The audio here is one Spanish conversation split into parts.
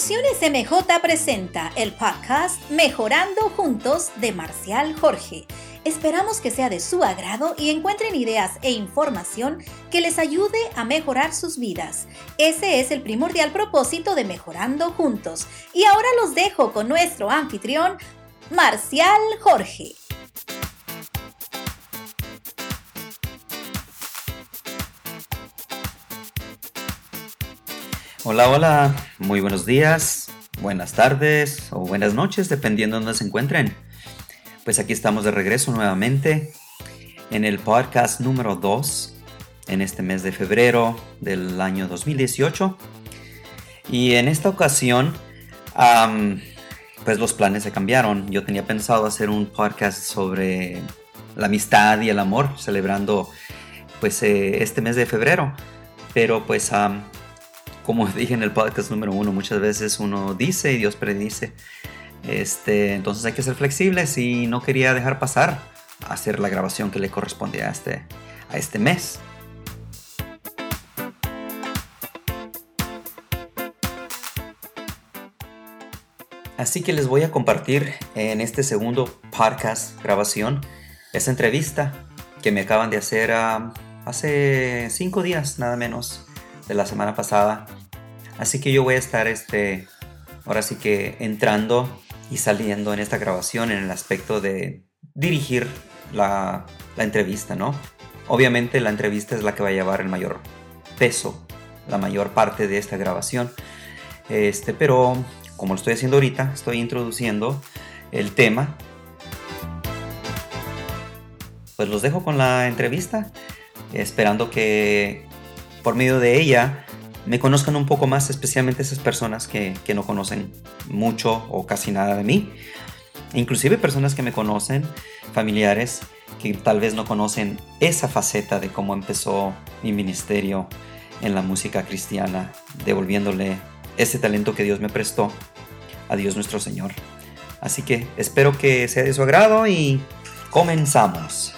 Producciones MJ presenta el podcast Mejorando Juntos de Marcial Jorge. Esperamos que sea de su agrado y encuentren ideas e información que les ayude a mejorar sus vidas. Ese es el primordial propósito de Mejorando Juntos. Y ahora los dejo con nuestro anfitrión, Marcial Jorge. Hola, hola, muy buenos días, buenas tardes o buenas noches, dependiendo de donde se encuentren. Pues aquí estamos de regreso nuevamente en el podcast número 2 en este mes de febrero del año 2018. Y en esta ocasión, pues los planes se cambiaron. Yo tenía pensado hacer un podcast sobre la amistad y el amor, celebrando pues eh, este mes de febrero. Pero pues como dije en el podcast número uno, muchas veces uno dice y Dios predice. Este, entonces hay que ser flexibles y no quería dejar pasar a hacer la grabación que le corresponde a este, a este mes. Así que les voy a compartir en este segundo podcast grabación esta entrevista que me acaban de hacer ah, hace cinco días nada menos de la semana pasada. Así que yo voy a estar este, ahora sí que entrando y saliendo en esta grabación en el aspecto de dirigir la, entrevista, ¿no? Obviamente la entrevista es la que va a llevar el mayor peso, la mayor parte de esta grabación. Este, pero como lo estoy haciendo ahorita, estoy introduciendo el tema. Pues los dejo con la entrevista, esperando que por medio de ella me conozcan un poco más, especialmente esas personas que, no conocen mucho o casi nada de mí. Inclusive personas que me conocen, familiares que tal vez no conocen esa faceta de cómo empezó mi ministerio en la música cristiana, devolviéndole ese talento que Dios me prestó a Dios nuestro Señor. Así que espero que sea de su agrado y comenzamos.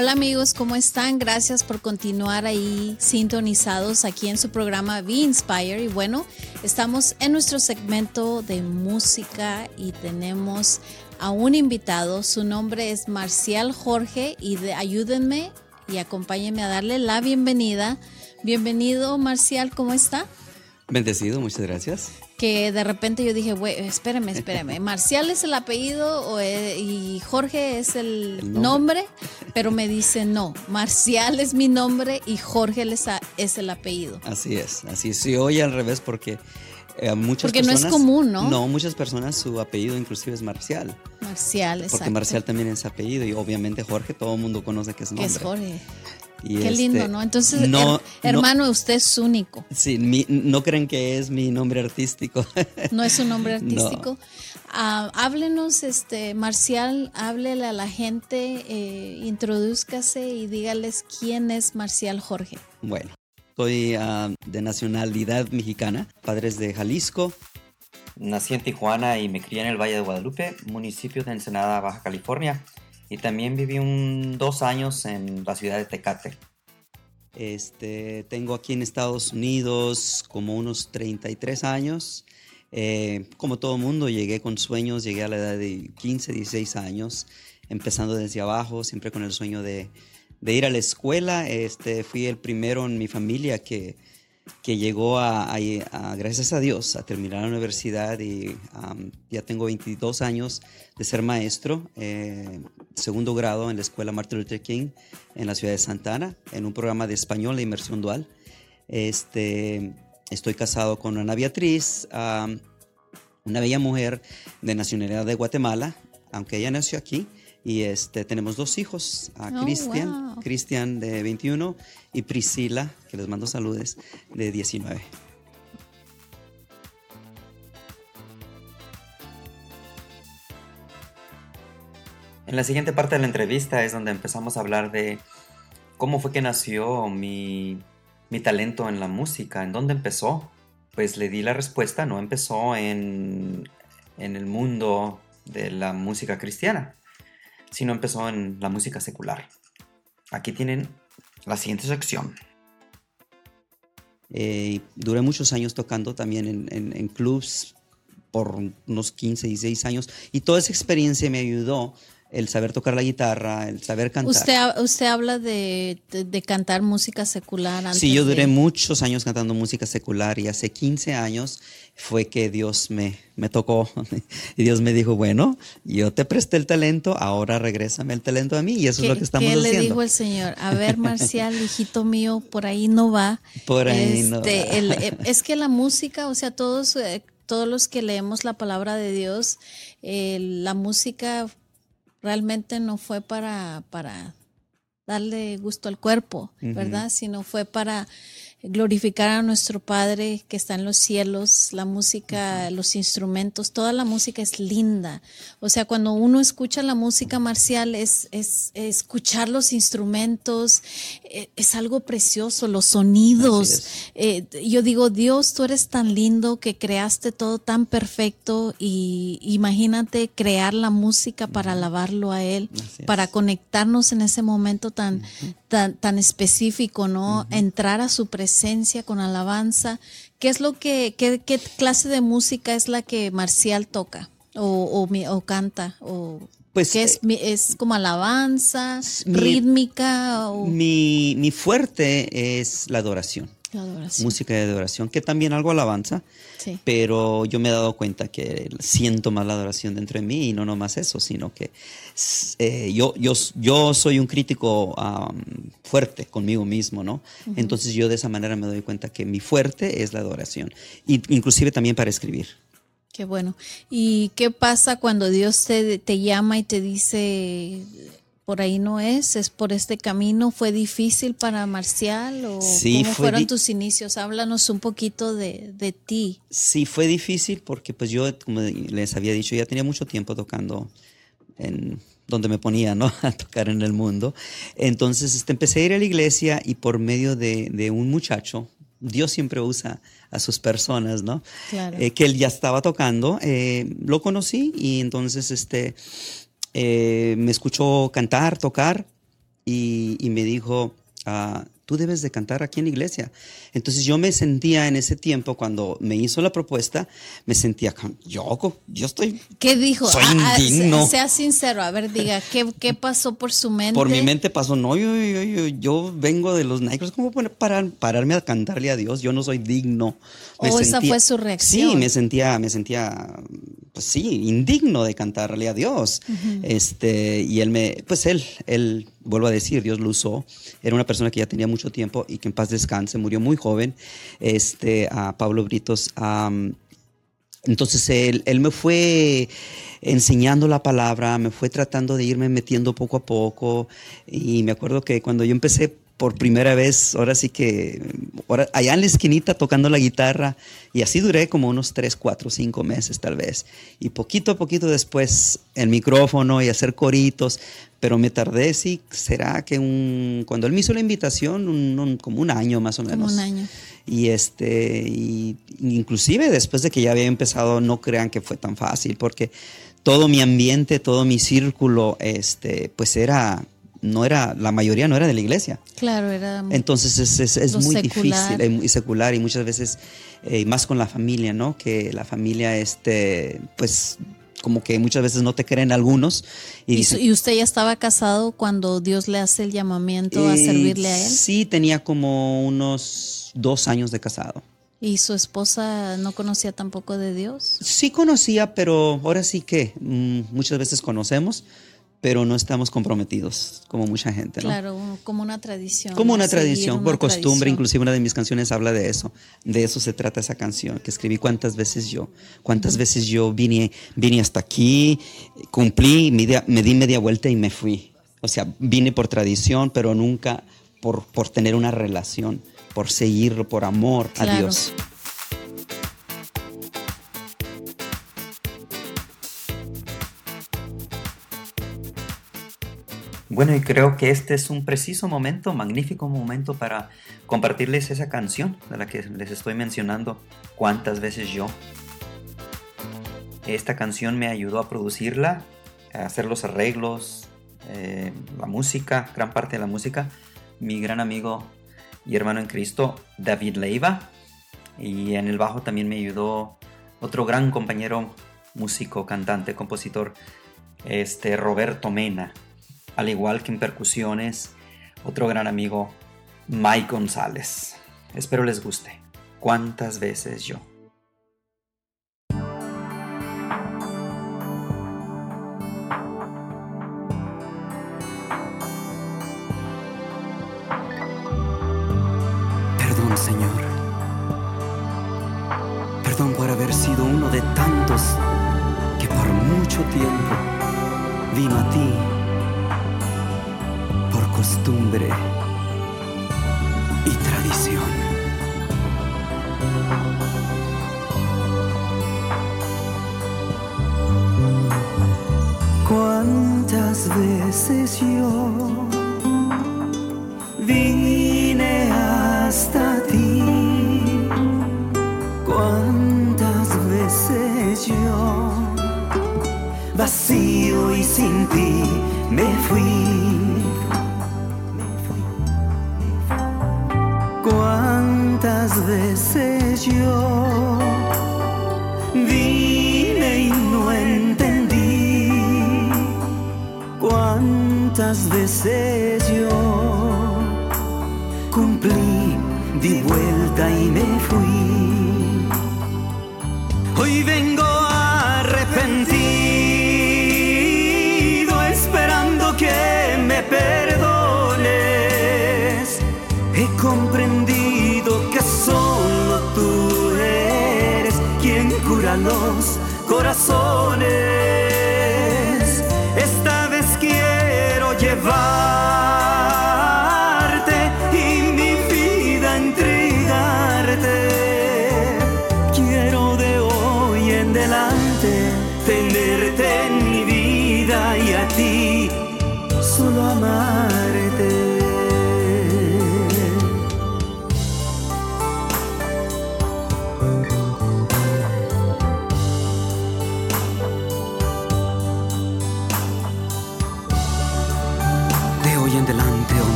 Hola amigos, ¿cómo están? Gracias por continuar ahí sintonizados aquí en su programa Be Inspire. Y bueno, estamos en nuestro segmento de música y tenemos a un invitado. Su nombre es Marcial Jorge y ayúdenme y acompáñenme a darle la bienvenida. Bienvenido Marcial, ¿cómo está? Bendecido, muchas gracias que de repente yo dije, güey, espérame, espérame, Marcial es el apellido eh, y Jorge es el, nombre. pero me dice, no, Marcial es mi nombre y Jorge es el apellido. Así es, así es. Sí, oye al revés porque eh, muchas porque no es común, ¿no? No, muchas personas su apellido inclusive es Marcial. Marcial, exacto. Porque Marcial también es apellido y obviamente Jorge todo el mundo conoce que es nombre. Que es Jorge. Qué lindo, este, ¿no? Entonces, hermano, usted es único. Sí, no creen que es mi nombre artístico. No es su nombre artístico. Ah, háblenos, este, Marcial, háblele a la gente, eh, introduzcase y dígales quién es Marcial Jorge. Bueno, soy ah, de nacionalidad mexicana, padres de Jalisco. Nací en Tijuana y me crié en el Valle de Guadalupe, municipio de Ensenada, Baja California y también viví un, dos años en la ciudad de Tecate. Este, tengo aquí en Estados Unidos como unos 33 años. Eh, como todo mundo, llegué con sueños, llegué a la edad de 15, 16 años, empezando desde abajo, siempre con el sueño de, ir a la escuela. Este, fui el primero en mi familia que que llegó a, gracias a Dios, a terminar la universidad y ya tengo 22 años de ser maestro, eh, segundo grado en la escuela Martin Luther King en la ciudad de Santana, en un programa de español de inmersión dual. Este, estoy casado con Ana Beatriz, una bella mujer de nacionalidad de Guatemala, aunque ella nació aquí. Y este, tenemos dos hijos, a oh, Cristian, Cristian de 21 y Priscila, que les mando saludos, de 19. En la siguiente parte de la entrevista es donde empezamos a hablar de cómo fue que nació mi, mi talento en la música, en dónde empezó. Pues le di la respuesta, no empezó en, en el mundo de la música cristiana, sino empezó en la música secular. Aquí tienen la siguiente sección. Eh, duré muchos años tocando también en, en, en clubs por unos 15, 16 años y toda esa experiencia me ayudó el saber tocar la guitarra, el saber cantar. Usted, usted habla de, de, cantar música secular. Antes sí, yo duré muchos años cantando música secular y hace 15 años fue que Dios me, me tocó y Dios me dijo, bueno, yo te presté el talento, ahora regrésame el talento a mí y eso es lo que estamos haciendo. ¿Qué le dijo el Señor? A ver, Marcial, hijito mío, por ahí no va. Por ahí no este, va. El, eh, es que la música, o sea, todos, eh, todos los que leemos la palabra de Dios, eh, la música realmente no fue para, para darle gusto al cuerpo, ¿verdad? Sino fue para glorificar a nuestro Padre que está en los cielos, la música, los instrumentos, toda la música es linda. O sea, cuando uno escucha la música marcial es, es, escuchar los instrumentos, eh, es algo precioso, los sonidos. Eh, yo digo, Dios, tú eres tan lindo que creaste todo tan perfecto y imagínate crear la música para alabarlo a Él, para conectarnos en ese momento tan, tan, tan específico, ¿no? Entrar a su presencia esencia, con alabanza. ¿Qué es lo que, qué, qué clase de música es la que Marcial toca o, o, o canta? O, pues, ¿qué es, eh, es como alabanza, rítmica? O... Mi, mi fuerte es la adoración. Música de adoración, que también algo alabanza, pero yo me he dado cuenta que siento más la adoración dentro de mí y no nomás eso, sino que eh, yo, yo, yo soy un crítico fuerte conmigo mismo, ¿no? Entonces yo de esa manera me doy cuenta que mi fuerte es la adoración, y, inclusive también para escribir. Qué bueno. ¿Y qué pasa cuando Dios te, te llama y te dice, por ahí no es, es por este camino. ¿Fue difícil para Marcial o cómo fueron tus inicios? Háblanos un poquito de, de, ti. Sí, fue difícil porque pues yo, como les había dicho, ya tenía mucho tiempo tocando en donde me ponía, ¿no? A tocar en el mundo. Entonces este, empecé a ir a la iglesia y por medio de, de un muchacho, Dios siempre usa a sus personas, ¿no? Claro. Eh, que él ya estaba tocando, eh, lo conocí y entonces este eh, me escuchó cantar, tocar y, me dijo, ah, tú debes de cantar aquí en la iglesia. Entonces yo me sentía en ese tiempo, cuando me hizo la propuesta, me sentía, yo, yo estoy... ¿Qué dijo? Soy ah, ah, indigno. Sea sincero, a ver, diga, ¿qué, ¿qué, pasó por su mente? Por mi mente pasó, no, yo, yo, yo, yo vengo de los Nikers, ¿cómo puedo parar, pararme a cantarle a Dios? Yo no soy digno. Me ¿O esa fue su reacción? Sí, me sentía, me sentía, pues sí, indigno de cantarle a Dios. Uh -huh. Este, y él me, pues él, él vuelvo a decir, Dios lo usó. Era una persona que ya tenía mucho tiempo y que en paz descanse, murió muy joven, este, a Pablo Britos. Entonces él, él, me fue enseñando la palabra, me fue tratando de irme metiendo poco a poco y me acuerdo que cuando yo empecé por primera vez, ahora sí que, ahora, allá en la esquinita tocando la guitarra, y así duré como unos 3, 4, 5 meses tal vez. Y poquito a poquito después el micrófono y hacer coritos, pero me tardé, sí, será que un, cuando él me hizo la invitación, un, un, como un año más o menos. Como un año. Y este, y, inclusive después de que ya había empezado, no crean que fue tan fácil, porque todo mi ambiente, todo mi círculo, este, pues era no era, la mayoría no era de la iglesia. Claro, era. Entonces es, es, es muy secular. difícil y secular y muchas veces, eh, más con la familia, ¿no? Que la familia, este, pues como que muchas veces no te creen algunos. Y, ¿Y, ¿Y usted ya estaba casado cuando Dios le hace el llamamiento a servirle a él? Sí, tenía como unos dos años de casado. ¿Y su esposa no conocía tampoco de Dios? Sí conocía, pero ahora sí que mm, muchas veces conocemos, pero no estamos comprometidos como mucha gente, ¿no? Claro, como una tradición. Como una tradición, una por tradición. costumbre, inclusive una de mis canciones habla de eso, de eso se trata esa canción, que escribí cuántas veces yo, cuántas veces yo vine, vine hasta aquí, cumplí, me di, me di media vuelta y me fui. O sea, vine por tradición, pero nunca por, por tener una relación, por seguirlo, por amor claro. a Dios. Bueno, y creo que este es un preciso momento, magnífico momento para compartirles esa canción de la que les estoy mencionando cuántas veces yo. Esta canción me ayudó a producirla, a hacer los arreglos, eh, la música, gran parte de la música. Mi gran amigo y hermano en Cristo, David Leiva. Y en el bajo también me ayudó otro gran compañero músico, cantante, compositor, este Roberto Mena. Al igual que en percusiones, otro gran amigo, Mike González. Espero les guste. ¿Cuántas veces yo? Perdón, Señor. Perdón por haber sido uno de tantos que por mucho tiempo vino a ti costumbre y tradición. ¿Cuántas veces yo vine hasta ti? ¿Cuántas veces yo vacío y sin ti me fui? Veces yo vine y no entendí? ¿Cuántas veces yo cumplí, di vuelta y me fui? Hoy vengo arrepentido, esperando que me perdones. He comprendido los corazones.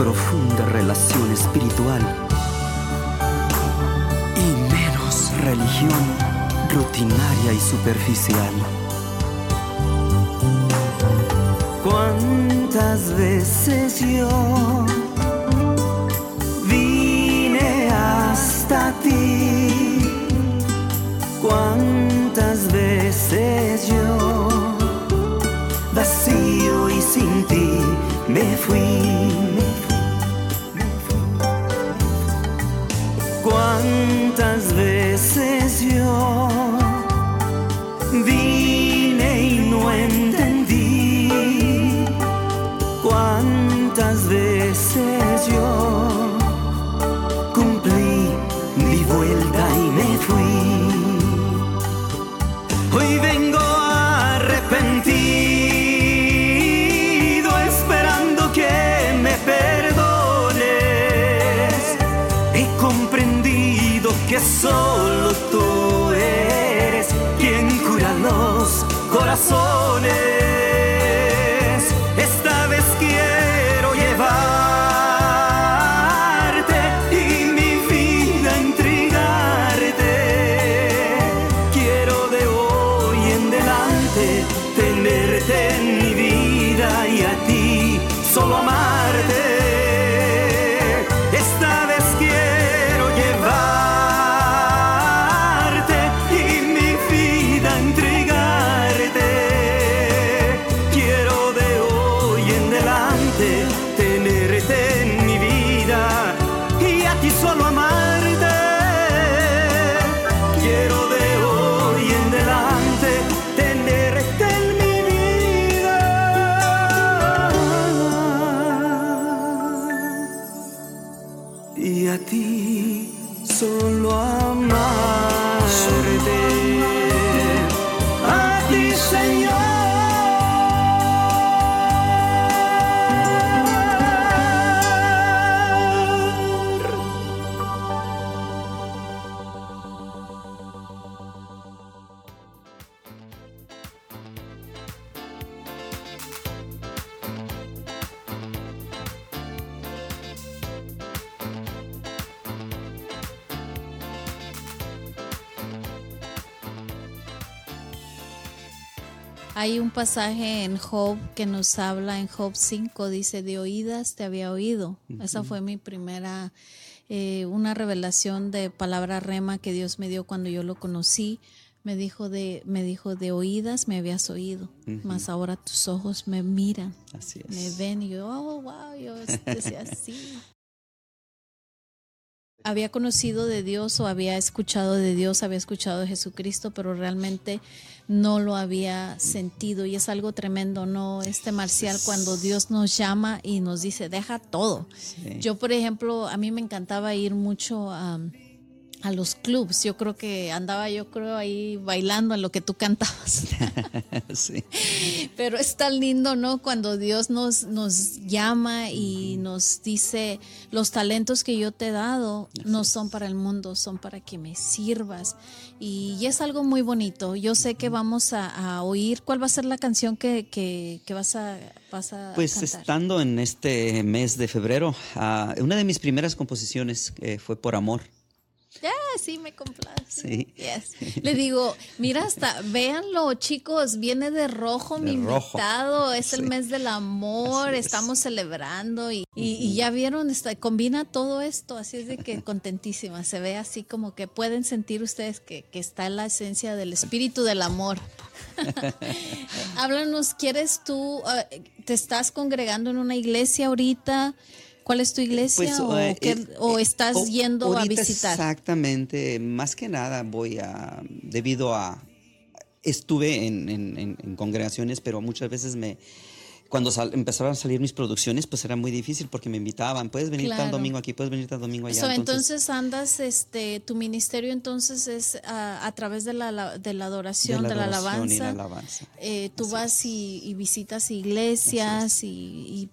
Profunda relación espiritual y menos religión rutinaria y superficial. ¿Cuántas veces yo vine hasta ti? ¿Cuántas veces yo vacío y sin ti me fui? Hoy vengo arrepentido, esperando que me perdones. He comprendido que solo tú eres quien cura los corazones. Hay un pasaje en Job que nos habla en Job 5, dice, de oídas te había oído. Esa fue mi primera, eh, una revelación de palabra rema que Dios me dio cuando yo lo conocí. Me dijo de, me dijo de oídas me habías oído, mas ahora tus ojos me miran, Así es. me ven y yo, oh, wow, yo decía así. Había conocido de Dios o había escuchado de Dios, había escuchado de Jesucristo, pero realmente no lo había sentido y es algo tremendo, ¿no? Este marcial cuando Dios nos llama y nos dice, deja todo. Sí. Yo, por ejemplo, a mí me encantaba ir mucho a, a los clubs. Yo creo que andaba, yo creo, ahí bailando en lo que tú cantabas. sí. Pero es tan lindo, ¿no? Cuando Dios nos, nos llama y nos dice, los talentos que yo te he dado no son para el mundo, son para que me sirvas. Y, y es algo muy bonito. Yo sé que vamos a, a oír, ¿cuál va a ser la canción que, que, que vas, a, vas a Pues cantar? estando en este mes de febrero, ah, una de mis primeras composiciones eh, fue Por Amor. Ya, sí, me complace. Sí. Yes. Le digo, mira, hasta, véanlo, chicos, viene de rojo mi rojo. invitado, es el mes del amor, es. estamos celebrando y, y- y ya vieron, está, combina todo esto, así es de que contentísima, se ve así como que pueden sentir ustedes que, que está en la esencia del espíritu del amor. Háblanos, ¿quieres tú, eh, te estás congregando en una iglesia ahorita? ¿Cuál es tu iglesia? o, eh, qué- eh, o estás o- yendo a visitar? Exactamente, más que nada voy a, debido a, estuve en, en- en- en congregaciones, pero muchas veces me, cuando sal- empezaron a salir mis producciones, pues era muy difícil porque me invitaban, puedes venir tal Claro. domingo aquí, puedes venir tal domingo allá. So, entonces, andas, este, tu ministerio entonces es a través de la, la- de la adoración, de la, adoración y alabanza. la alabanza. Eh, tú vas y, y visitas iglesias y, y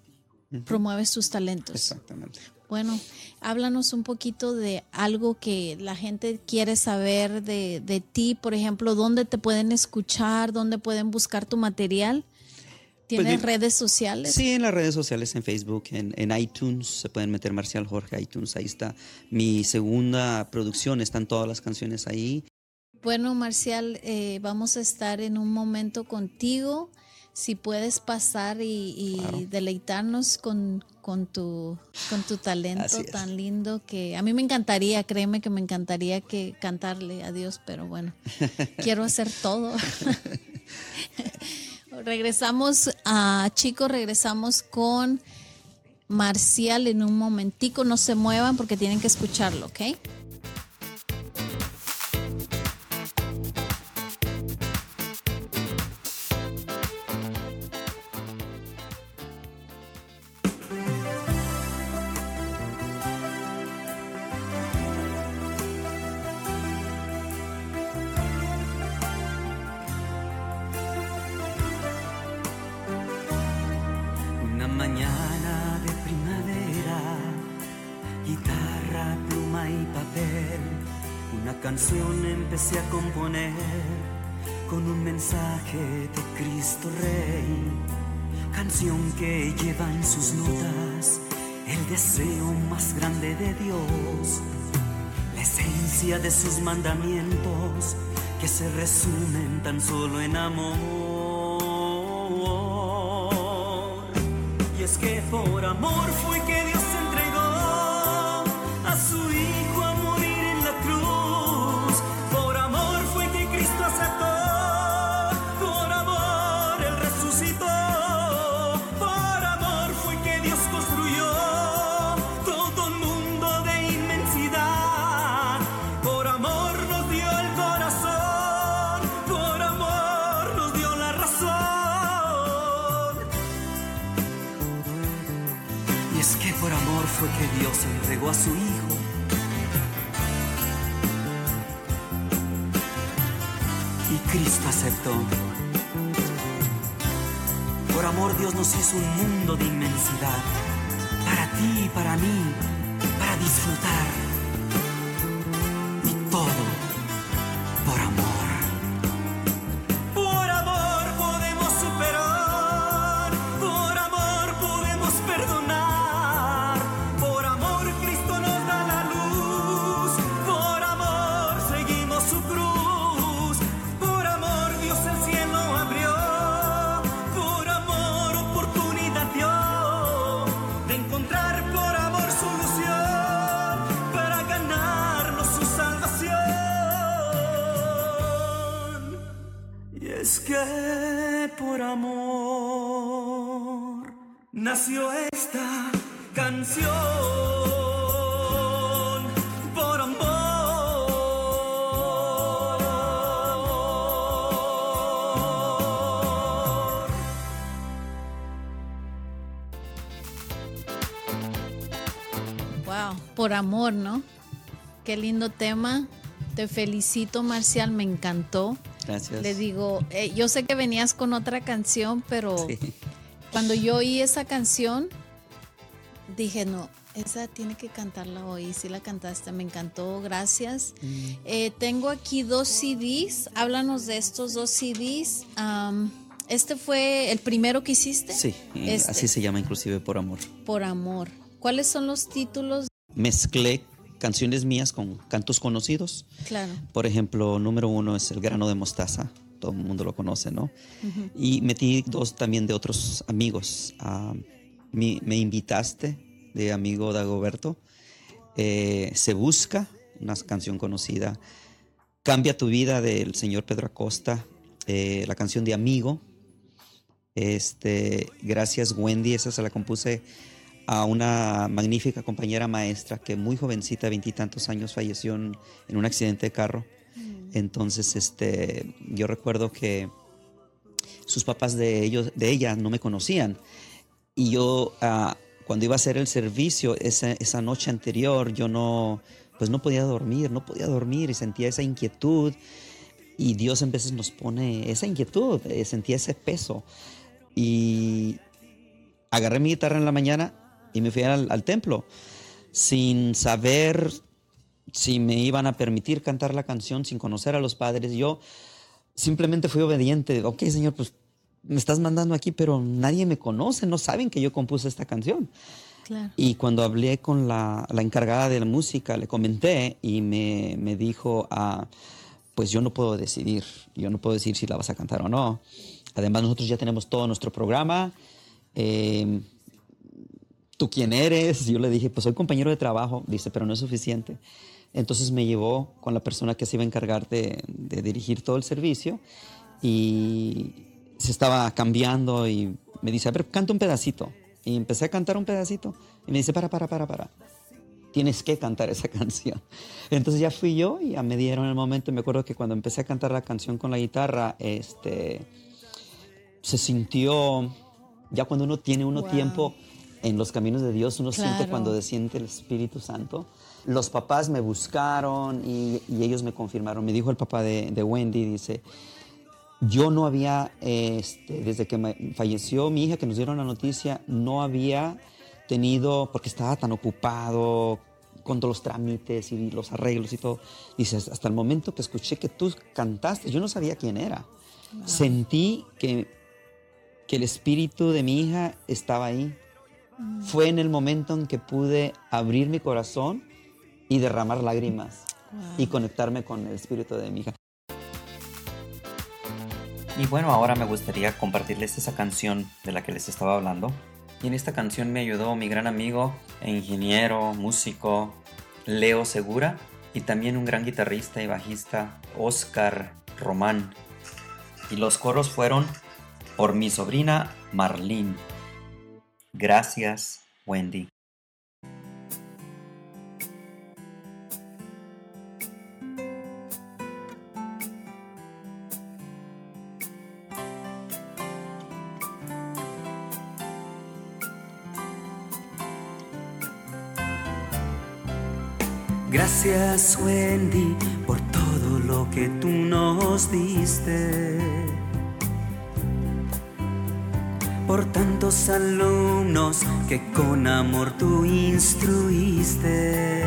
promueves tus talentos. Exactamente. Bueno, háblanos un poquito de algo que la gente quiere saber de, de ti, por ejemplo, dónde te pueden escuchar, dónde pueden buscar tu material. ¿Tienes Pues, mi- redes sociales? Sí, en las redes sociales, en Facebook, en, en iTunes, se pueden meter Marcial Jorge iTunes, ahí está. Mi segunda producción, están todas las canciones ahí. Bueno, Marcial, eh, vamos a estar en un momento contigo. Si puedes pasar y, y Claro. deleitarnos con, con, tu, con tu talento tan lindo que a mí me encantaría, créeme que me encantaría que cantarle a Dios, pero bueno, quiero hacer todo. regresamos a chicos, regresamos con Marcial en un momentico, no se muevan porque tienen que escucharlo, ¿ok? Pluma y papel, una canción empecé a componer con un mensaje de Cristo Rey, canción que lleva en sus notas el deseo más grande de Dios, la esencia de sus mandamientos que se resumen tan solo en amor. Y es que por amor fue que Por amor Dios nos hizo un mundo de inmensidad. Para ti y para mí. Para disfrutar. Por amor nació esta canción. Por amor. Wow, por amor, ¿no? Qué lindo tema. Te felicito, Marcial, me encantó. Gracias. Le digo, eh, yo sé que venías con otra canción, pero Sí. cuando yo oí esa canción, dije, no, esa tiene que cantarla hoy. Sí la cantaste, me encantó, gracias. Mm. Eh, tengo aquí dos CDs, háblanos de estos dos CDs. Am, este fue el primero que hiciste. Sí, Este, así se llama inclusive por amor. Por amor. ¿Cuáles son los títulos? Mezclé canciones mías con cantos conocidos. Claro. Por ejemplo, número uno es El grano de mostaza. Todo el mundo lo conoce, ¿no? Y metí dos también de otros amigos. Ah, mi- me invitaste de amigo Dagoberto. Eh, Se busca, una canción conocida. Cambia tu vida del señor Pedro Acosta. Eh, la canción de Amigo. Este, gracias Wendy, esa se la compuse a una magnífica compañera maestra que muy jovencita, veintitantos años, falleció en, en un accidente de carro. Entonces, este, yo recuerdo que sus papás de ellos, de ella, no me conocían. Y yo, ah, cuando iba a hacer el servicio esa, esa noche anterior, yo no, pues no podía dormir, no podía dormir y sentía esa inquietud. Y Dios en veces nos pone esa inquietud, eh, sentía ese peso. Y agarré mi guitarra en la mañana y me fui al, al templo sin saber si me iban a permitir cantar la canción, sin conocer a los padres. Yo simplemente fui obediente. Ok, Señor, pues me estás mandando aquí, pero nadie me conoce, no saben que yo compuse esta canción. Claro. Y cuando hablé con la, la encargada de la música, le comenté y me, me dijo, ah, pues yo no puedo decidir, yo no puedo decir si la vas a cantar o no. Además, nosotros ya tenemos todo nuestro programa. Eh, ¿Tú quién eres? Yo le dije, pues soy compañero de trabajo. Dice, pero no es suficiente. Entonces me llevó con la persona que se iba a encargar de, de dirigir todo el servicio y se estaba cambiando y me dice, a ver, canta un pedacito. Y empecé a cantar un pedacito y me dice, para, para, para, para. Tienes que cantar esa canción. Entonces ya fui yo y ya me dieron el momento. Me acuerdo que cuando empecé a cantar la canción con la guitarra, este, se sintió, ya cuando uno tiene uno Wow. tiempo en los caminos de Dios, uno siente cuando desciende el Espíritu Santo. Los papás me buscaron y, y ellos me confirmaron. Me dijo el papá de, de Wendy, dice, yo no había, este, desde que me- falleció mi hija, que nos dieron la noticia, no había tenido, porque estaba tan ocupado con todos los trámites y los arreglos y todo. Dices, hasta el momento que escuché que tú cantaste, yo no sabía quién era. Sentí que, que el espíritu de mi hija estaba ahí. Fue en el momento en que pude abrir mi corazón y derramar lágrimas y conectarme con el espíritu de mi hija. Y bueno, ahora me gustaría compartirles esa canción de la que les estaba hablando. Y en esta canción me ayudó mi gran amigo e ingeniero, músico, Leo Segura, y también un gran guitarrista y bajista, Oscar Román. Y los coros fueron por mi sobrina Marlene. Gracias, Wendy. Gracias Wendy por todo lo que tú nos diste. Por tantos alumnos que con amor tú instruiste.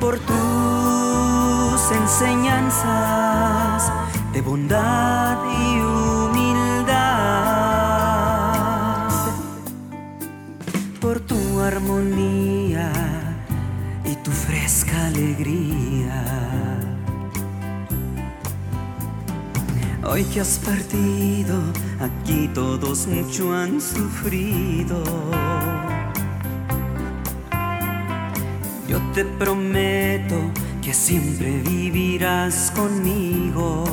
Por tus enseñanzas de bondad y humildad por tu armonía y tu fresca alegría. Hoy que has partido, aquí todos mucho han sufrido. Yo te prometo que siempre vivirás conmigo.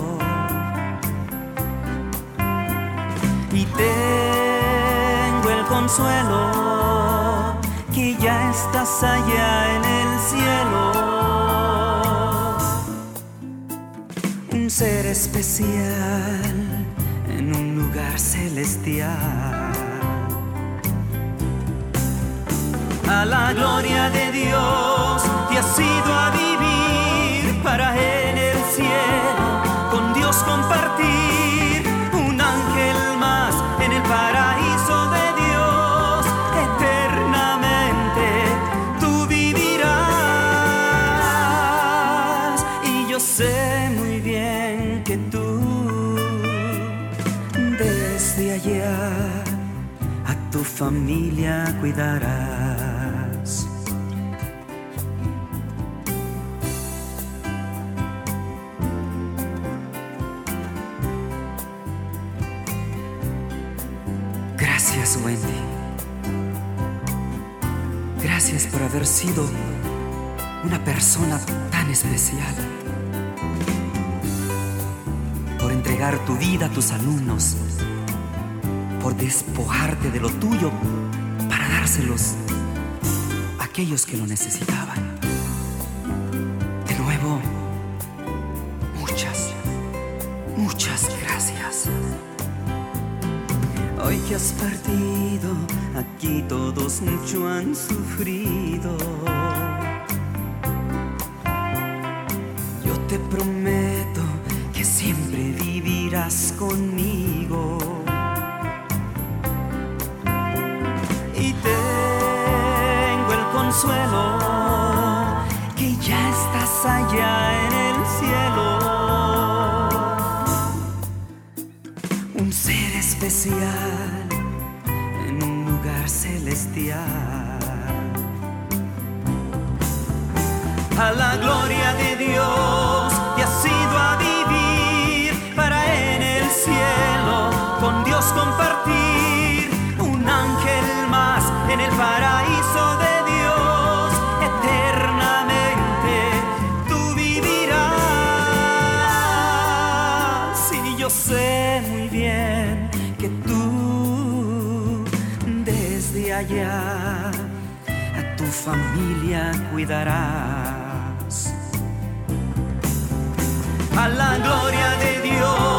Y tengo el consuelo que ya estás allá en ser especial en un lugar celestial. A la gloria de Dios te has ido a vivir para en el cielo familia cuidarás. Gracias, Wendy. Gracias por haber sido una persona tan especial. Por entregar tu vida a tus alumnos. Despojarte de lo tuyo para dárselos a aquellos que lo necesitaban. De nuevo, muchas, muchas gracias. Hoy que has partido, aquí todos mucho han sufrido. Yo te prometo que siempre vivirás conmigo. Consuelo que ya estás allá en el cielo. un ser especial en un lugar celestial. A la gloria de Dios a tu familia cuidarás. A la gloria de Dios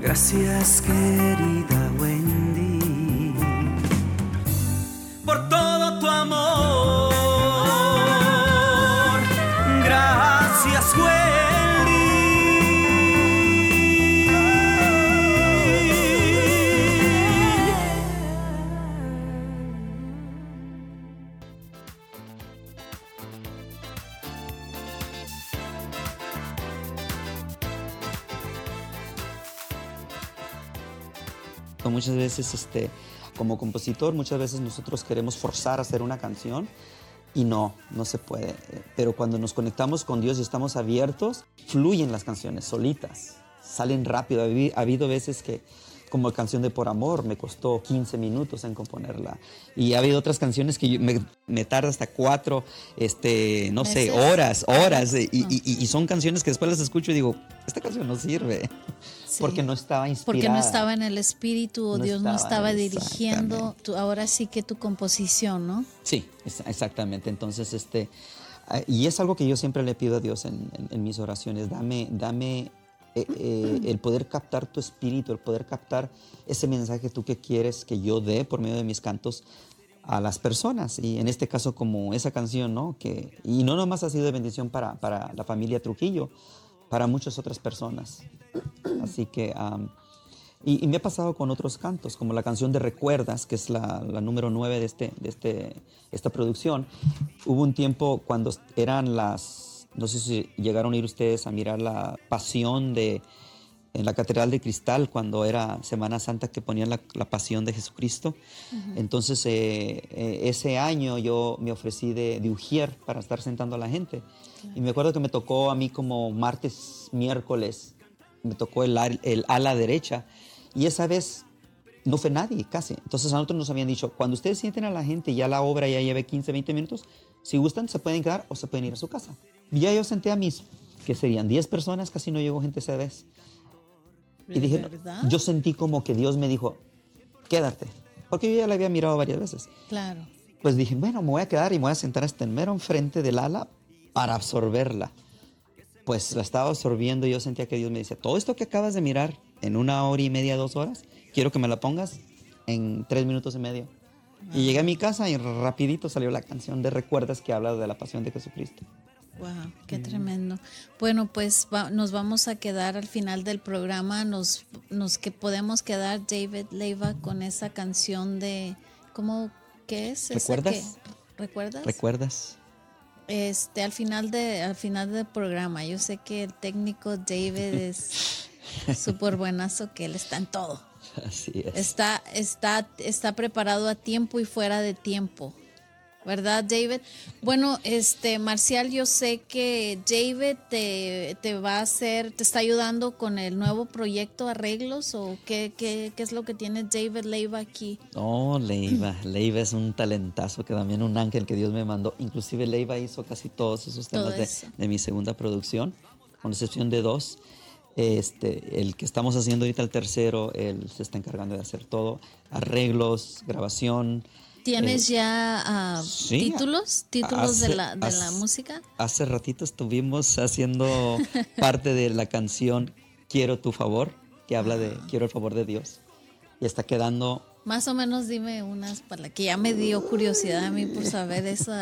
Gracias querida Wendy por todo tu amor. Gracias Wendy. Veces, este, como compositor, muchas veces nosotros queremos forzar a hacer una canción y no, no se puede. Pero cuando nos conectamos con Dios y estamos abiertos, fluyen las canciones solitas, salen rápido. Ha habi- ha habido veces que, como la canción de Por Amor, me costó 15 minutos en componerla. Y ha habido otras canciones que me, me tarda hasta cuatro, este, no sé, horas, horas. Y- y- y son canciones que después las escucho y digo, esta canción no sirve. Sí. Porque no estaba inspirada. Porque no estaba en el espíritu o No Dios no estaba, estaba dirigiendo tu- ahora sí que tu composición, ¿no? Sí, exactamente. Entonces, este, ah, y es algo que yo siempre le pido a Dios en, en- en mis oraciones, dame, dame eh, eh, el poder captar tu espíritu, el poder captar ese mensaje tú que quieres que yo dé por medio de mis cantos a las personas. Y en este caso, como esa canción, ¿no? Que, y no nomás ha sido de bendición para, para la familia Trujillo, para muchas otras personas. Así que am, Y, me ha pasado con otros cantos, como la canción de Recuerdas, que es la, número 9 de, este, de este, esta producción. Hubo un tiempo cuando eran las, no sé si llegaron a ir ustedes a mirar la pasión de, en la Catedral de Cristal, cuando era Semana Santa que ponían la, pasión de Jesucristo. Entonces, eh, eh, ese año yo me ofrecí de, de ujier para estar sentando a la gente. Y me acuerdo que me tocó a mí como martes, miércoles, me tocó el, el ala derecha y esa vez no fue nadie, casi. Entonces a nosotros nos habían dicho, cuando ustedes sienten a la gente y ya la obra ya lleve 15, 20 minutos, si gustan se pueden quedar o se pueden ir a su casa. Y ya yo senté a mis, que serían 10 personas, casi no llegó gente esa vez. Y dije, yo sentí como que Dios me dijo, quédate, porque yo ya la había mirado varias veces. Claro. Pues dije, bueno, me voy a quedar y me voy a sentar este mero enfrente del ala para absorberla. Pues la estaba absorbiendo y yo sentía que Dios me decía, todo esto que acabas de mirar, en una hora y media, dos horas, quiero que me la pongas en tres minutos y medio. Y llegué a mi casa y rapidito salió la canción de Recuerdas que habla de la pasión de Jesucristo. Wow, qué tremendo. Bueno, pues nos vamos a quedar al final del programa, nos, nos que podemos quedar David Leiva con esa canción de ¿cómo qué es? ¿Recuerdas? ¿Recuerdas? ¿Recuerdas? Este, al final de al final del programa, yo sé que el técnico David es súper buenazo que él está en todo. Así es. Está, está, está preparado a tiempo y fuera de tiempo. ¿Verdad, David? Bueno, este, Marcial, yo sé que David te, te, va a hacer, te está ayudando con el nuevo proyecto Arreglos o qué, qué, qué es lo que tiene David Leiva aquí. Oh, Leiva, Leiva es un talentazo que también un ángel que Dios me mandó. Inclusive Leiva hizo casi todos esos temas de, de, mi segunda producción, con excepción de dos. Este, el que estamos haciendo ahorita, el tercero, él se está encargando de hacer todo, arreglos, grabación. ¿Tienes eh, ya ah, títulos? ¿Títulos de, la, de la música? Hace ratito estuvimos haciendo parte de la canción Quiero tu favor, que habla de ah. Quiero el favor de Dios. Y está quedando más o menos dime unas para que ya me dio curiosidad a mí por saber eso.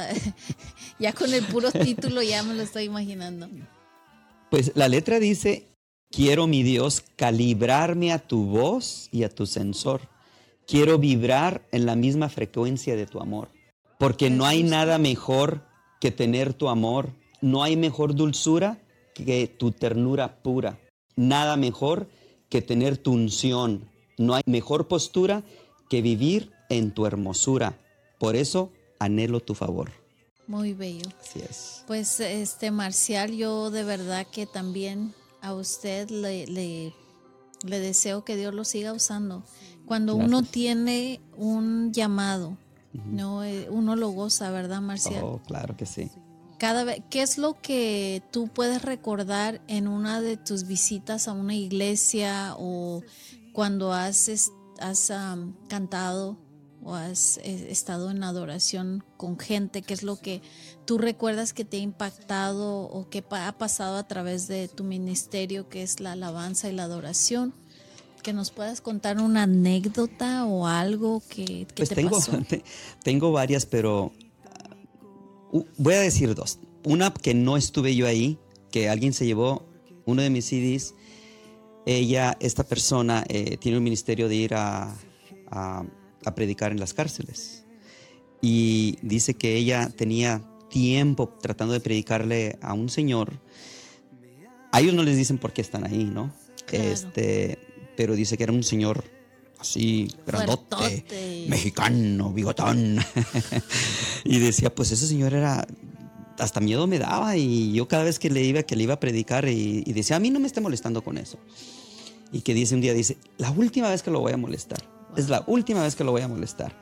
ya con el puro título ya me lo estoy imaginando. Pues la letra dice, Quiero, mi Dios, calibrarme a tu voz y a tu sensor. Quiero vibrar en la misma frecuencia de tu amor. Porque no hay nada mejor que tener tu amor. No hay mejor dulzura que tu ternura pura. Nada mejor que tener tu unción. No hay mejor postura que vivir en tu hermosura. Por eso anhelo tu favor. Muy bello. Así es. Pues este Marcial, yo de verdad que también a usted le, le, deseo que Dios lo siga usando. Cuando uno tiene un llamado, no, eh, uno lo goza, ¿verdad, Marcial? Oh, claro que sí. Cada vez, ¿qué es lo que tú puedes recordar en una de tus visitas a una iglesia o cuando has, has cantado o has eh, estado en adoración con gente? ¿Qué es lo que tú recuerdas que te ha impactado o que ha pasado a través de tu ministerio, que es la alabanza y la adoración? Que nos puedas contar una anécdota o algo que, pues te tengo, pasó. tengo varias, pero uh, voy a decir dos. Una que no estuve yo ahí, que alguien se llevó uno de mis CDs. Ella, esta persona, eh, tiene un ministerio de ir a a predicar en las cárceles. Y dice que ella tenía tiempo tratando de predicarle a un señor. A ellos no les dicen por qué están ahí, ¿no? Este, pero dice que era un señor así, grandote, mexicano, bigotón. y decía, pues ese señor era hasta miedo me daba y yo cada vez que le iba que le iba a predicar y, y decía, a mí no me esté molestando con eso. Y que dice un día, dice, la última vez que lo voy a molestar es la última vez que lo voy a molestar.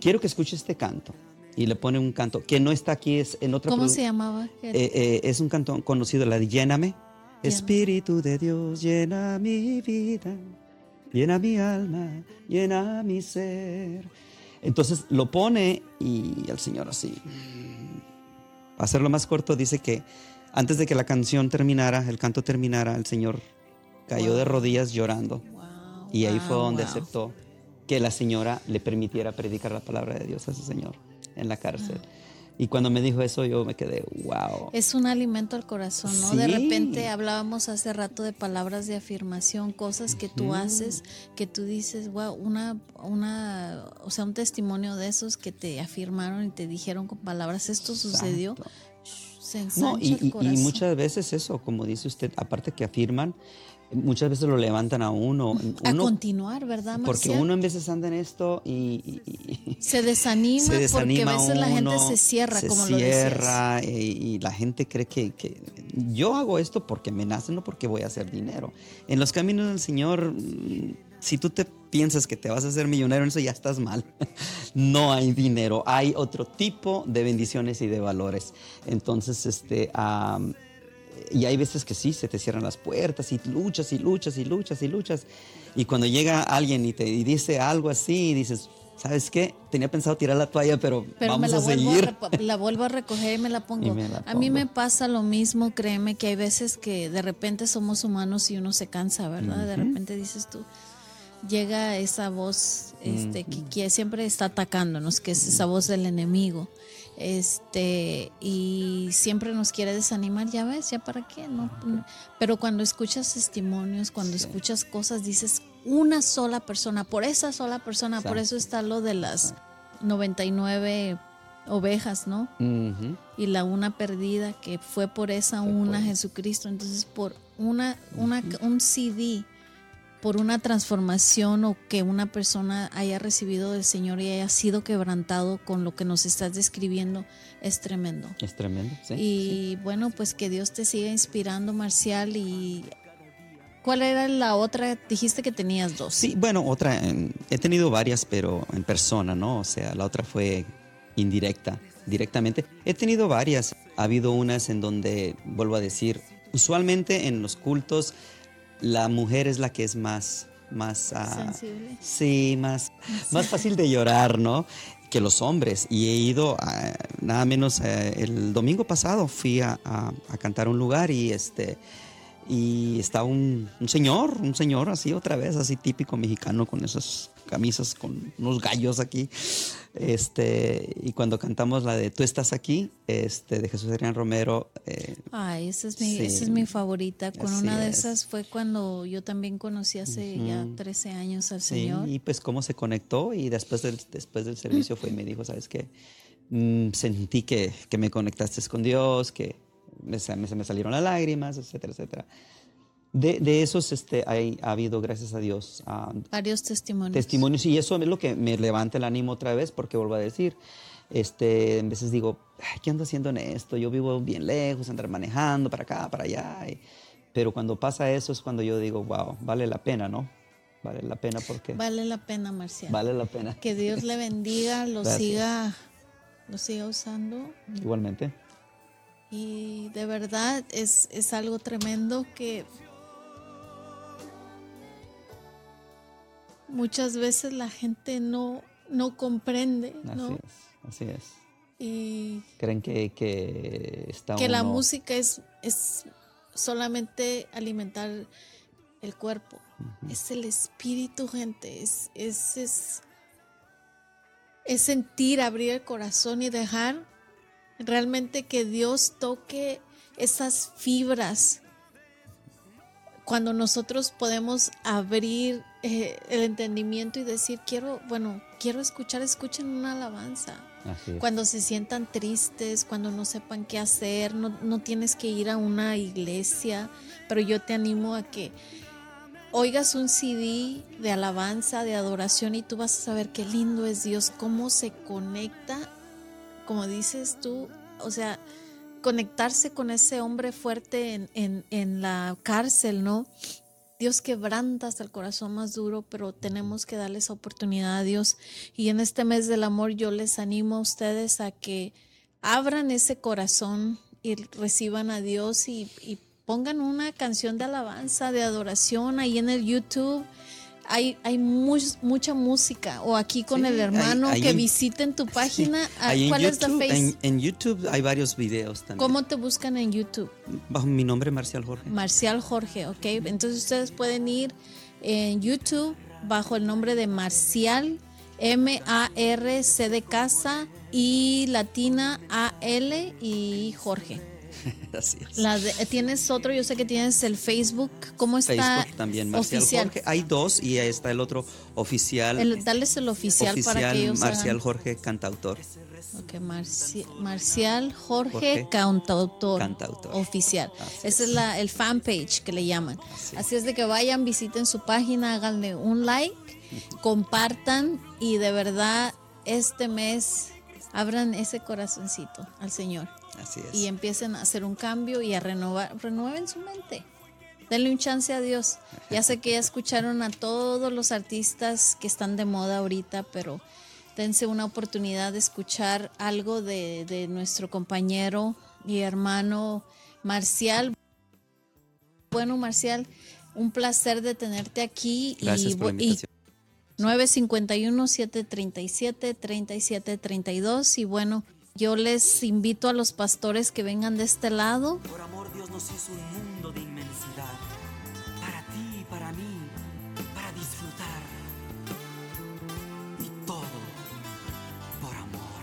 Quiero que escuche este canto. Y le pone un canto que no está aquí, es en otra. ¿Cómo se llamaba? Eh, eh, es un canto conocido, la de Lléname. Espíritu de Dios, llena mi vida, llena mi alma, llena mi ser. Entonces lo pone y el Señor así. Para hacerlo más corto, dice que antes de que la canción terminara, el canto terminara, el Señor cayó de rodillas llorando. y ahí fue donde aceptó que la señora le permitiera predicar la palabra de Dios a ese señor en la cárcel. Y cuando me dijo eso, yo me quedé, wow. Es un alimento al corazón, ¿no? De repente hablábamos hace rato de palabras de afirmación, cosas que tú haces, que tú dices, wow, una, una, o sea, un testimonio de esos que te afirmaron y te dijeron con palabras, esto sucedió. Se no, y, y muchas veces eso, como dice usted, aparte que afirman, muchas veces lo levantan a uno. a continuar, ¿verdad, Porque uno en veces anda en esto y... se, desanima porque a veces la gente se cierra, se como cierra lo y, la gente cree que, que, yo hago esto porque me nace, no porque voy a hacer dinero. En los caminos del Señor, mm, si tú te piensas que te vas a hacer millonario en eso, ya estás mal. no hay dinero, hay otro tipo de bendiciones y de valores. Entonces, este y hay veces que sí, se te cierran las puertas y luchas y luchas y luchas y luchas. Y cuando llega alguien y te dice algo así, dices, ¿sabes qué? Tenía pensado tirar la toalla, pero, vamos a seguir. la vuelvo a recoger y me la pongo. A mí me pasa lo mismo, créeme, que hay veces que de repente somos humanos y uno se cansa, ¿verdad? De repente dices tú, llega esa voz este, que, siempre está atacándonos, que es esa voz del enemigo este y siempre nos quiere desanimar ya ves ya para qué no pero cuando escuchas testimonios cuando escuchas cosas dices una sola persona por esa sola persona por eso está lo de las 99 ovejas no y la una perdida que fue por esa una Jesucristo. Entonces por una una un CD por una transformación o que una persona haya recibido del Señor y haya sido quebrantado con lo que nos estás describiendo es tremendo. Es tremendo, sí. Y bueno, pues que Dios te siga inspirando, Marcial. ¿Y cuál era la otra? Dijiste que tenías dos. Sí, bueno, otra, he tenido varias, pero en persona, ¿no? O sea, la otra fue indirecta, directamente. He tenido varias. Ha habido unas en donde, vuelvo a decir, usualmente en los cultos la mujer es la que es más, más, ah, sensible. Sí, más, más fácil de llorar, ¿no? Que los hombres. Y he ido, nada menos, eh, el domingo pasado fui a, a, cantar un lugar y este y está un, un, señor, un señor así otra vez, así típico mexicano con esas camisas con unos gallos aquí. Este, y cuando cantamos la de Tú estás aquí, este, de Jesús Adrián Romero. Eh, Ay, esa es, mi, esa es mi favorita. Con una de esas fue cuando yo también conocí hace ya 13 años al Señor. Y pues cómo se conectó y después del, después del servicio fue y me dijo, ¿sabes qué? Mm, sentí que, que, me conectaste con Dios, que me, se me salieron las lágrimas, etcétera, etcétera. De, de esos este, hay, ha habido, gracias a Dios, varios testimonios. Testimonios, y eso es lo que me levanta el ánimo otra vez, porque vuelvo a decir, este, en veces digo, ¿qué ando haciendo en esto? Yo vivo bien lejos, andar manejando para acá, para allá. pero cuando pasa eso es cuando yo digo, wow, vale la pena, ¿no? Vale la pena porque... Vale la pena, Marcial. Vale la pena. Que Dios le bendiga, lo siga, lo siga usando. Igualmente. Y de verdad es, es algo tremendo que muchas veces la gente no, no comprende. Así es, así es. Y creen que, que está Que la música es, es solamente alimentar el cuerpo. Es el espíritu, gente. Es, es, es, es sentir, abrir el corazón y dejar realmente que Dios toque esas fibras cuando nosotros podemos abrir eh, el entendimiento y decir, quiero, bueno, quiero escuchar, escuchen una alabanza. Cuando se sientan tristes, cuando no sepan qué hacer, no, no tienes que ir a una iglesia, pero yo te animo a que oigas un CD de alabanza, de adoración y tú vas a saber qué lindo es Dios, cómo se conecta, como dices tú, o sea, conectarse con ese hombre fuerte en, la cárcel, ¿no? Dios quebranta hasta el corazón más duro, pero tenemos que darle esa oportunidad a Dios. Y en este mes del amor yo les animo a ustedes a que abran ese corazón y reciban a Dios y pongan una canción de alabanza, de adoración ahí en el YouTube hay, hay mucha música. O aquí con el hermano que visiten tu página. Ah, ¿Cuál es la face? En, YouTube hay varios videos también. ¿Cómo te buscan en YouTube? Bajo mi nombre, Marcial Jorge. Marcial Jorge, ok. Entonces ustedes pueden ir en YouTube bajo el nombre de Marcial M-A-R-C de casa y latina A-L y Jorge. Así es. La de- tienes otro, yo sé que tienes el Facebook. ¿Cómo está? Facebook también, Marcial oficial. Jorge. Hay dos y ahí está el otro oficial. El- darles el oficial, para que ellos Marcial hagan. Jorge, cantautor. Ok, Marci- Marcial Jorge, Jorge, cantautor, cantautor. oficial. Así Ese es la, el fanpage que le llaman. Así. es de que vayan, visiten su página, háganle un like, compartan y de verdad este mes abran ese corazoncito al Señor Así es. y empiecen a hacer un cambio y a renovar, renueven su mente. Denle un chance a Dios. Ya sé que ya escucharon a todos los artistas que están de moda ahorita, pero dense una oportunidad de escuchar algo de, de nuestro compañero y hermano Marcial. Bueno, Marcial, un placer de tenerte aquí. Gracias y, por la y invitación. 951-737-3732 y bueno, yo les invito a los pastores que vengan de este lado. Por amor Dios nos hizo un mundo de inmensidad. Para ti y para mí. Para disfrutar. Y todo por amor.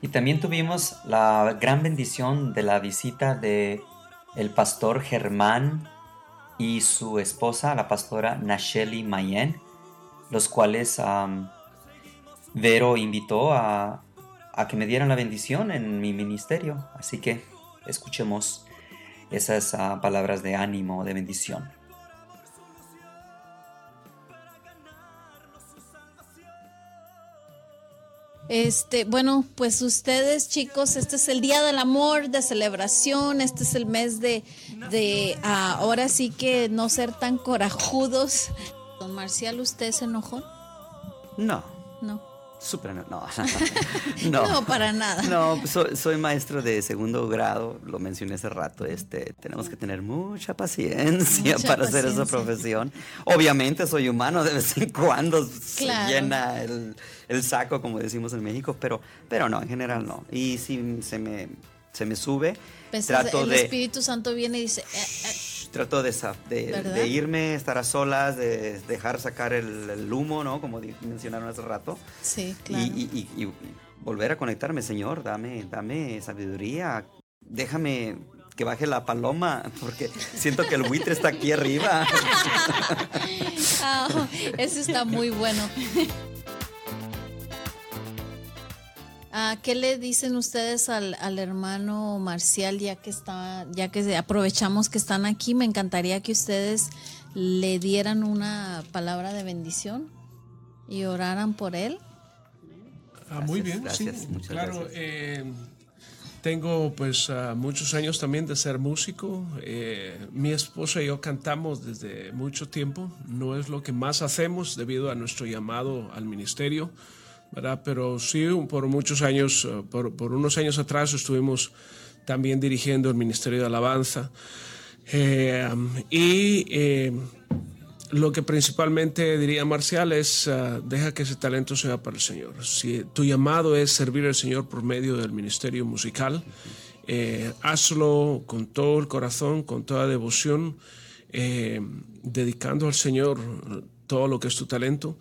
Y también tuvimos la gran bendición de la visita de el pastor Germán y su esposa, la pastora Nacheli Mayen, los cuales am, Vero invitó a, a que me dieran la bendición en mi ministerio. Así que escuchemos esas ah, palabras de ánimo, de bendición. Este, bueno, pues ustedes chicos, este es el día del amor, de celebración, este es el mes de, de ah, ahora sí que no ser tan corajudos. Don Marcial, ¿usted se enojó? No, No. Súper no. No, No, no. para nada. No, soy, soy maestro de segundo grado, lo mencioné hace rato, este, tenemos que tener mucha paciencia Mucha para hacer esa profesión. Obviamente soy humano, de vez en cuando Claro. se llena el, el saco, como decimos en México, pero, pero no, en general no. Y si se me, se me sube, Pues trato el de... Espíritu Santo viene y dice, eh, eh, Trato de, irme, estar a solas, de dejar sacar el, el humo, ¿no? Como mencionaron hace rato. sí, Y- claro. Y, y- y- y volver a conectarme, Señor, dame, dame sabiduría, déjame que baje la paloma, porque siento que el buitre está aquí arriba. Ah, ese está muy bueno. Ah, ¿Qué le dicen ustedes al, al hermano Marcial ya que está, ya que aprovechamos que están aquí? Me encantaría que ustedes le dieran una palabra de bendición y oraran por él. Ah, muy Gracias, bien, gracias, sí. muchas claro, gracias. eh, tengo pues ah, muchos años también de ser músico. Eh, mi esposa y yo cantamos desde mucho tiempo. No es lo que más hacemos debido a nuestro llamado al ministerio, ¿verdad? Pero sí, por muchos años, ah, por, por unos años atrás estuvimos también dirigiendo el Ministerio de Alabanza. Eh, y eh, lo que principalmente diría Marcial es, ah, deja que ese talento sea para el Señor. Si tu llamado es servir al Señor por medio del ministerio musical, eh, hazlo con todo el corazón, con toda devoción, eh, dedicando al Señor todo lo que es tu talento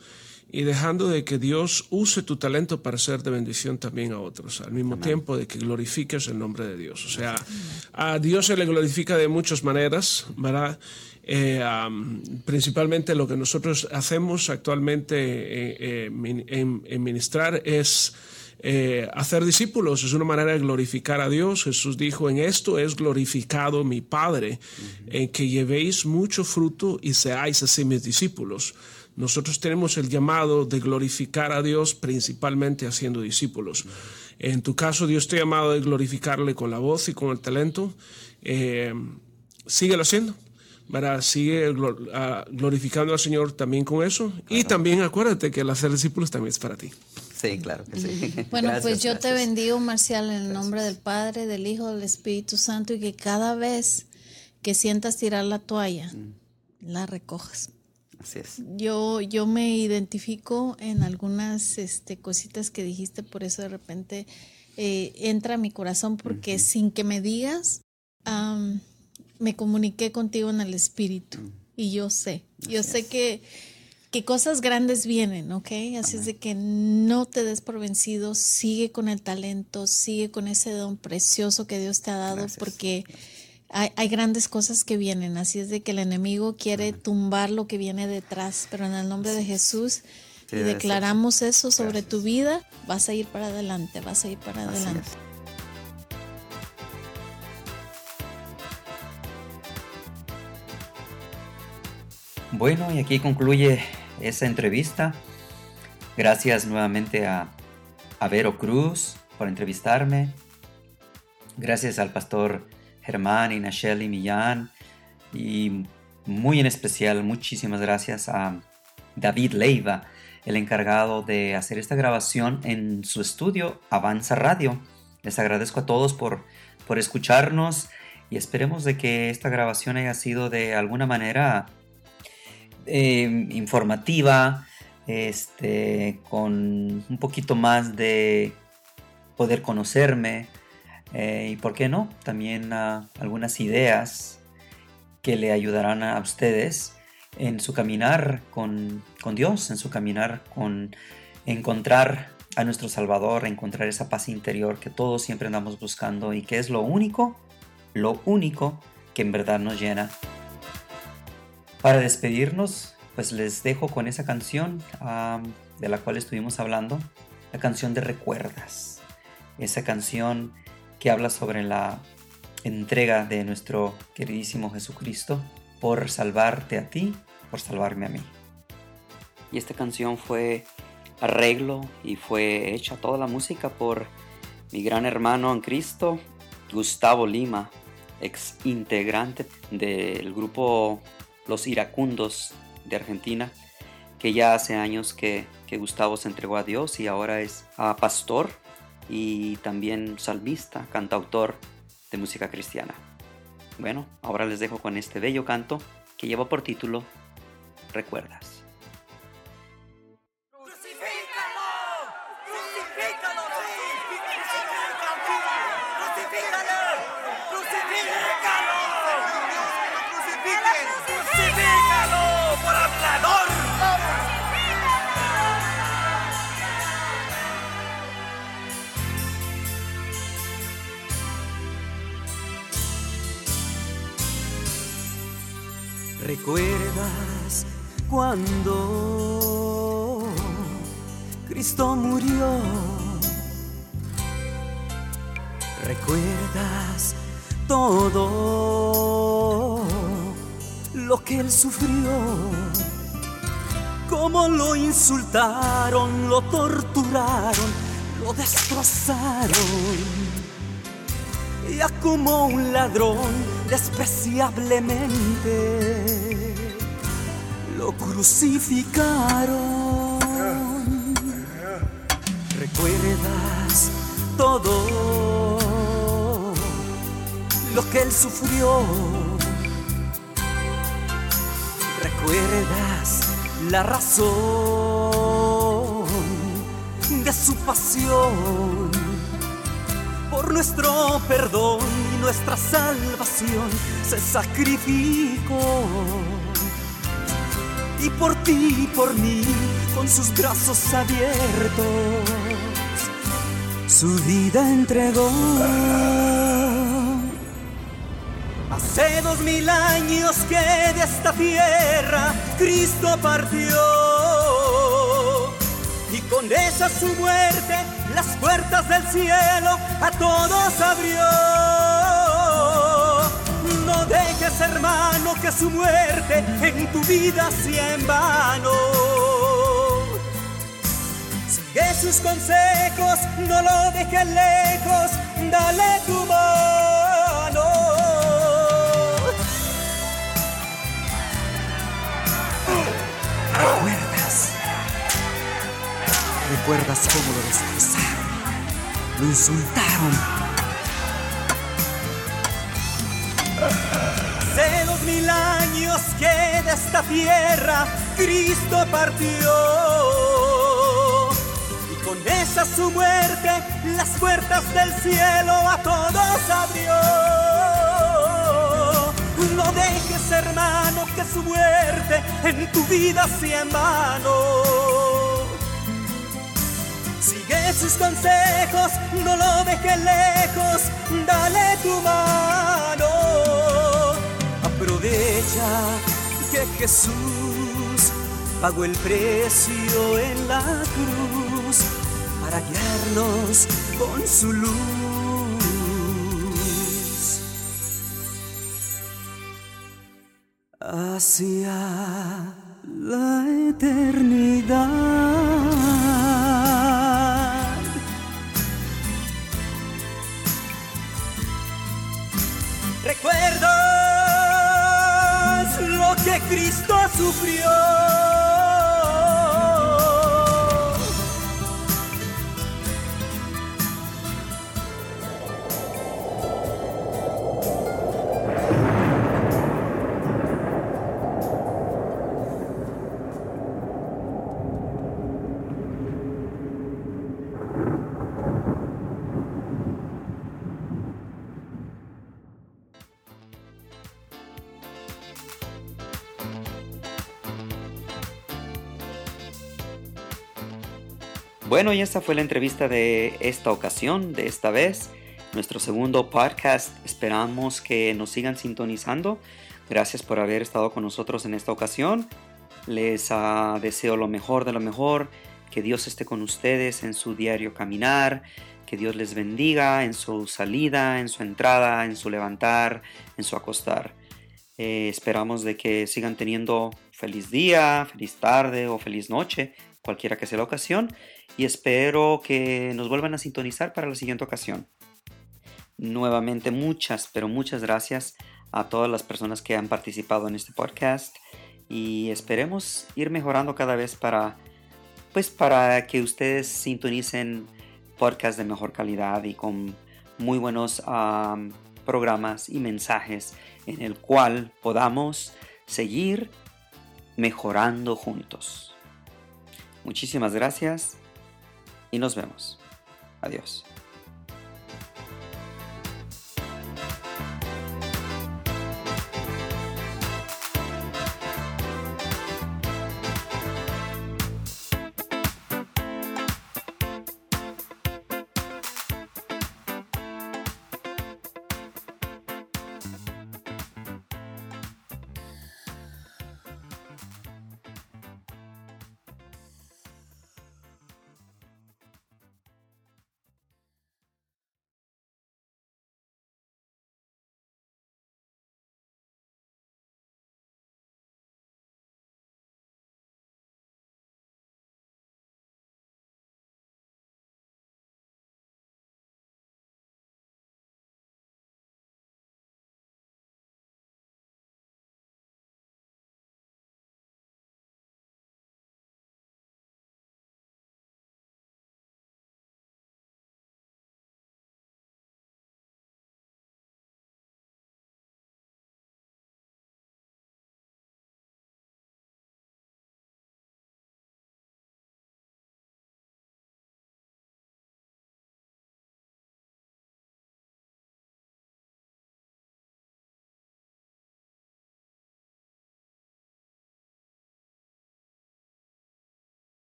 y dejando de que Dios use tu talento para ser de bendición también a otros, al mismo tiempo de que glorifiques el nombre de Dios. O sea, a Dios se le glorifica de muchas maneras, ¿verdad? Eh, principalmente lo que nosotros hacemos actualmente eh, eh, en, en ministrar es eh, hacer discípulos, es una manera de glorificar a Dios. Jesús dijo, en esto es glorificado mi Padre, en que llevéis mucho fruto y seáis así mis discípulos. Nosotros tenemos el llamado de glorificar a Dios principalmente haciendo discípulos. En tu caso, Dios te ha llamado de glorificarle con la voz y con el talento. Eh, síguelo haciendo. ¿verdad? Sigue ah, glorificando al Señor también con eso. Y también acuérdate que el hacer discípulos también es para ti. Sí, claro que sí. Bueno, Gracias, pues yo te bendigo, Marcial, en el nombre del Padre, del Hijo, del Espíritu Santo, y que cada vez que sientas tirar la toalla, la recojas. Así es. Yo, yo me identifico en algunas este, cositas que dijiste, por eso de repente eh, entra a mi corazón, porque sin que me digas, me comuniqué contigo en el espíritu. Y yo sé, yo sé que que cosas grandes vienen, ¿ok? Así es de que no te des por vencido, sigue con el talento, sigue con ese don precioso que Dios te ha dado, porque hay, grandes cosas que vienen. Así es de que el enemigo quiere tumbar lo que viene detrás, pero en el nombre de Jesús y declaramos eso sobre tu vida, vas a ir para adelante, vas a ir para adelante. Bueno, y aquí concluye esa entrevista. Gracias nuevamente a, a Vero Cruz por entrevistarme. Gracias al pastor Germán y Nacheli Millán. Y muy en especial, muchísimas gracias a David Leiva, el encargado de hacer esta grabación en su estudio Avanza Radio. Les agradezco a todos por, por escucharnos y esperemos de que esta grabación haya sido de alguna manera eh, informativa, este, con un poquito más de poder conocerme eh, y, ¿por qué no? También ah, algunas ideas que le ayudarán a ustedes en su caminar con, con Dios, en su caminar con encontrar a nuestro Salvador, encontrar esa paz interior que todos siempre andamos buscando y que es lo único, lo único que en verdad nos llena. Para despedirnos, pues les dejo con esa canción de la cual estuvimos hablando, la canción de recuerdas. Esa canción que habla sobre la entrega de nuestro queridísimo Jesucristo por salvarte a ti, por salvarme a mí. Y esta canción fue arreglo y fue hecha toda la música por mi gran hermano en Cristo, Gustavo Lima, ex integrante del grupo Los Iracundos de Argentina, que ya hace años que, Gustavo se entregó a Dios y ahora es pastor y también salmista, cantautor de música cristiana. Bueno, ahora les dejo con este bello canto que lleva por título Recuerdas. ¿Recuerdas cuando Cristo murió? ¿Recuerdas todo lo que él sufrió? Cómo lo insultaron, lo torturaron, lo destrozaron ya como un ladrón despreciablemente lo crucificaron. ¿Recuerdas todo lo que él sufrió? ¿Recuerdas la razón de su pasión? por nuestro perdón nuestra salvación se sacrificó. Y por ti y por mí, con sus brazos abiertos, su vida entregó. Hace dos mil años que de esta tierra Cristo partió. Y con esa su muerte las puertas del cielo a todos abrió. No dejes, hermano, que su muerte en tu vida sea en vano. Sigue sus consejos, no lo dejes lejos, dale tu mano. ¿Recuerdas? ¿Recuerdas cómo lo destrozaron? lo insultaron. Que de esta tierra Cristo partió. Y con esa su muerte las puertas del cielo a todos abrió. No dejes, hermano, que su muerte en tu vida sea en vano. Sigue sus consejos, no lo dejes lejos, dale tu mano. Que Jesús pagó el precio en la cruz para guiarnos con su luz. hacia la eternidad. Sufrió? Bueno, y esta fue la entrevista de esta ocasión, de esta vez, nuestro segundo podcast. Esperamos que nos sigan sintonizando. Gracias por haber estado con nosotros en esta ocasión. Les uh, deseo lo mejor de lo mejor. Que Dios esté con ustedes en su diario caminar. Que Dios les bendiga en su salida, en su entrada, en su levantar, en su acostar. Eh, esperamos de que sigan teniendo feliz día, feliz tarde o feliz noche, cualquiera que sea la ocasión y espero que nos vuelvan a sintonizar para la siguiente ocasión. Nuevamente muchas, pero muchas gracias a todas las personas que han participado en este podcast y esperemos ir mejorando cada vez para pues para que ustedes sintonicen podcasts de mejor calidad y con muy buenos programas y mensajes en el cual podamos seguir mejorando juntos. Muchísimas gracias y nos vemos. Adiós.